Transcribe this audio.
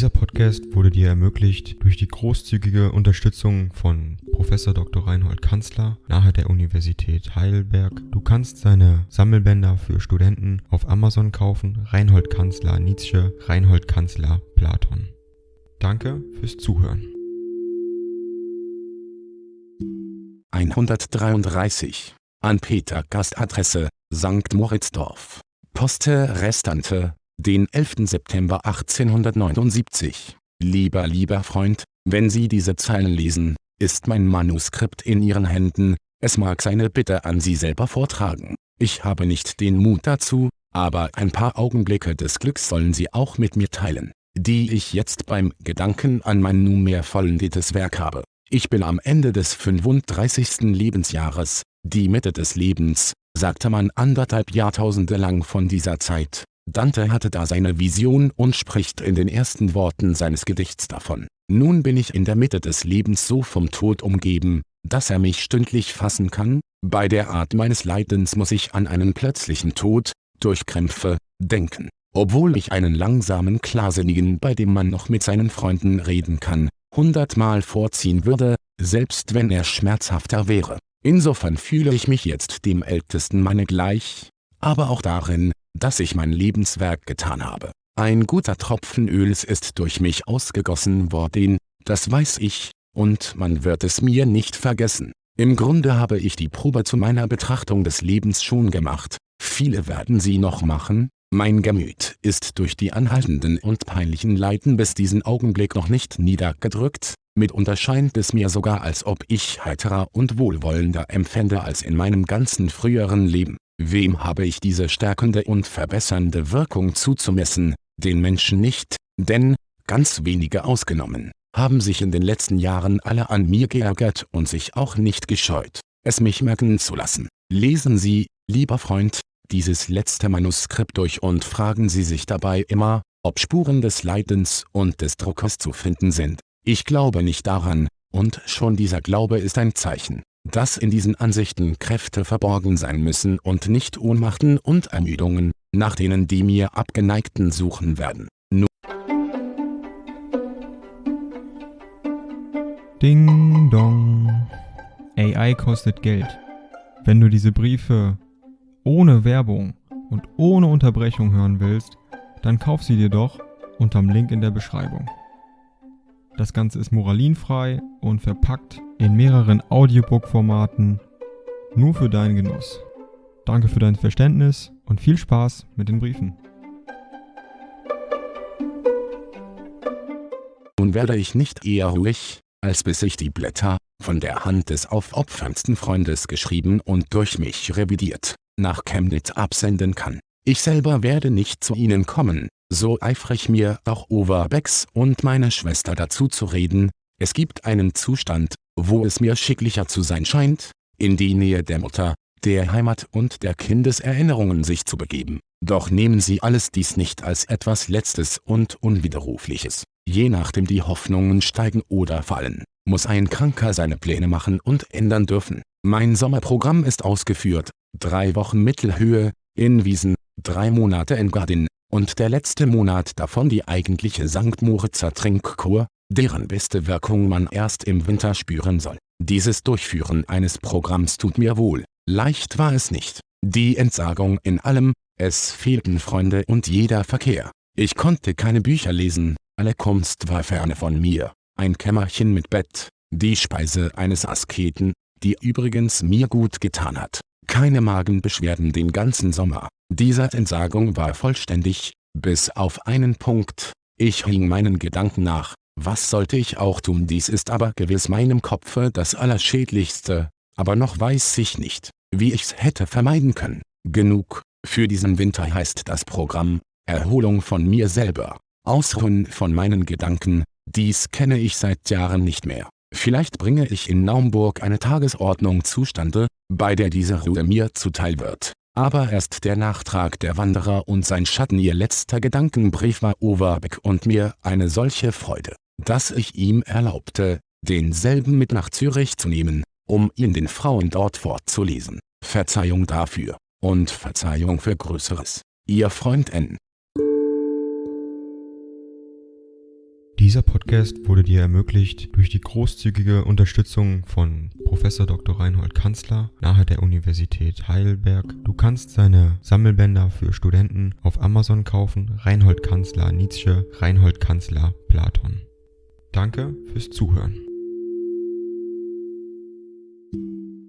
Dieser Podcast wurde dir ermöglicht durch die großzügige Unterstützung von Professor Dr. Reinhold Kanzler nahe der Universität Heidelberg. Du kannst seine Sammelbänder für Studenten auf Amazon kaufen. Reinhold Kanzler Nietzsche, Reinhold Kanzler Platon. Danke fürs Zuhören. 133 an Peter Gastadresse St. Moritzdorf. Poste Restante den 11. September 1879. Lieber lieber Freund, wenn Sie diese Zeilen lesen, ist mein Manuskript in Ihren Händen, es mag seine Bitte an Sie selber vortragen. Ich habe nicht den Mut dazu, aber ein paar Augenblicke des Glücks sollen Sie auch mit mir teilen, die ich jetzt beim Gedanken an mein nunmehr vollendetes Werk habe. Ich bin am Ende des 35. Lebensjahres, die Mitte des Lebens, sagte man anderthalb Jahrtausende lang von dieser Zeit, Dante hatte da seine Vision und spricht in den ersten Worten seines Gedichts davon. Nun bin ich in der Mitte des Lebens so vom Tod umgeben, dass er mich stündlich fassen kann, bei der Art meines Leidens muss ich an einen plötzlichen Tod, durch Krämpfe, denken. Obwohl ich einen langsamen Klarsinnigen bei dem man noch mit seinen Freunden reden kann, hundertmal vorziehen würde, selbst wenn er schmerzhafter wäre. Insofern fühle ich mich jetzt dem ältesten Manne gleich, aber auch darin, dass ich mein Lebenswerk getan habe. Ein guter Tropfen Öls ist durch mich ausgegossen worden, das weiß ich, und man wird es mir nicht vergessen. Im Grunde habe ich die Probe zu meiner Betrachtung des Lebens schon gemacht, viele werden sie noch machen, mein Gemüt ist durch die anhaltenden und peinlichen Leiden bis diesen Augenblick noch nicht niedergedrückt, mitunter scheint es mir sogar als ob ich heiterer und wohlwollender empfände als in meinem ganzen früheren Leben. Wem habe ich diese stärkende und verbessernde Wirkung zuzumessen? Den Menschen nicht, denn, ganz wenige ausgenommen, haben sich in den letzten Jahren alle an mir geärgert und sich auch nicht gescheut, es mich merken zu lassen. Lesen Sie, lieber Freund, dieses letzte Manuskript durch und fragen Sie sich dabei immer, ob Spuren des Leidens und des Druckes zu finden sind. Ich glaube nicht daran, und schon dieser Glaube ist ein Zeichen, dass in diesen Ansichten Kräfte verborgen sein müssen und nicht Ohnmachten und Ermüdungen, nach denen die mir Abgeneigten suchen werden. Nur Ding dong. AI kostet Geld. Wenn du diese Briefe ohne Werbung und ohne Unterbrechung hören willst, dann kauf sie dir doch unterm Link in der Beschreibung. Das Ganze ist moralinfrei und verpackt in mehreren Audiobook-Formaten nur für deinen Genuss. Danke für dein Verständnis und viel Spaß mit den Briefen. Nun werde ich nicht eher ruhig, als bis ich die Blätter, von der Hand des aufopferndsten Freundes geschrieben und durch mich revidiert, nach Chemnitz absenden kann. Ich selber werde nicht zu Ihnen kommen, so eifrig mir auch Overbecks und meine Schwester dazu zu reden, es gibt einen Zustand, wo es mir schicklicher zu sein scheint, in die Nähe der Mutter, der Heimat und der Kindeserinnerungen sich zu begeben. Doch nehmen Sie alles dies nicht als etwas Letztes und Unwiderrufliches. Je nachdem die Hoffnungen steigen oder fallen, muss ein Kranker seine Pläne machen und ändern dürfen. Mein Sommerprogramm ist ausgeführt, drei Wochen Mittelhöhe, in Wiesen, drei Monate in Gardin, und der letzte Monat davon die eigentliche St. Moritzer Trinkkur, deren beste Wirkung man erst im Winter spüren soll. Dieses Durchführen eines Programms tut mir wohl, leicht war es nicht. Die Entsagung in allem, es fehlten Freunde und jeder Verkehr. Ich konnte keine Bücher lesen, alle Kunst war ferne von mir, ein Kämmerchen mit Bett, die Speise eines Asketen, die übrigens mir gut getan hat. Keine Magenbeschwerden den ganzen Sommer. Diese Entsagung war vollständig, bis auf einen Punkt. Ich hing meinen Gedanken nach, was sollte ich auch tun? Dies ist aber gewiss meinem Kopfe das Allerschädlichste, aber noch weiß ich nicht, wie ich's hätte vermeiden können. Genug, für diesen Winter heißt das Programm, Erholung von mir selber, Ausruhen von meinen Gedanken, dies kenne ich seit Jahren nicht mehr. Vielleicht bringe ich in Naumburg eine Tagesordnung zustande, bei der diese Ruhe mir zuteil wird. Aber erst der Nachtrag der Wanderer und sein Schatten. Ihr letzter Gedankenbrief war Overbeck und mir eine solche Freude dass ich ihm erlaubte, denselben mit nach Zürich zu nehmen, um ihn den Frauen dort vorzulesen. Verzeihung dafür, und Verzeihung für Größeres. Ihr Freund N. Dieser Podcast wurde dir ermöglicht durch die großzügige Unterstützung von Professor Dr. Reinhold Kanzler nahe der Universität Heidelberg. Du kannst seine Sammelbänder für Studenten auf Amazon kaufen. Reinhold Kanzler Nietzsche, Reinhold Kanzler Platon. Danke fürs Zuhören.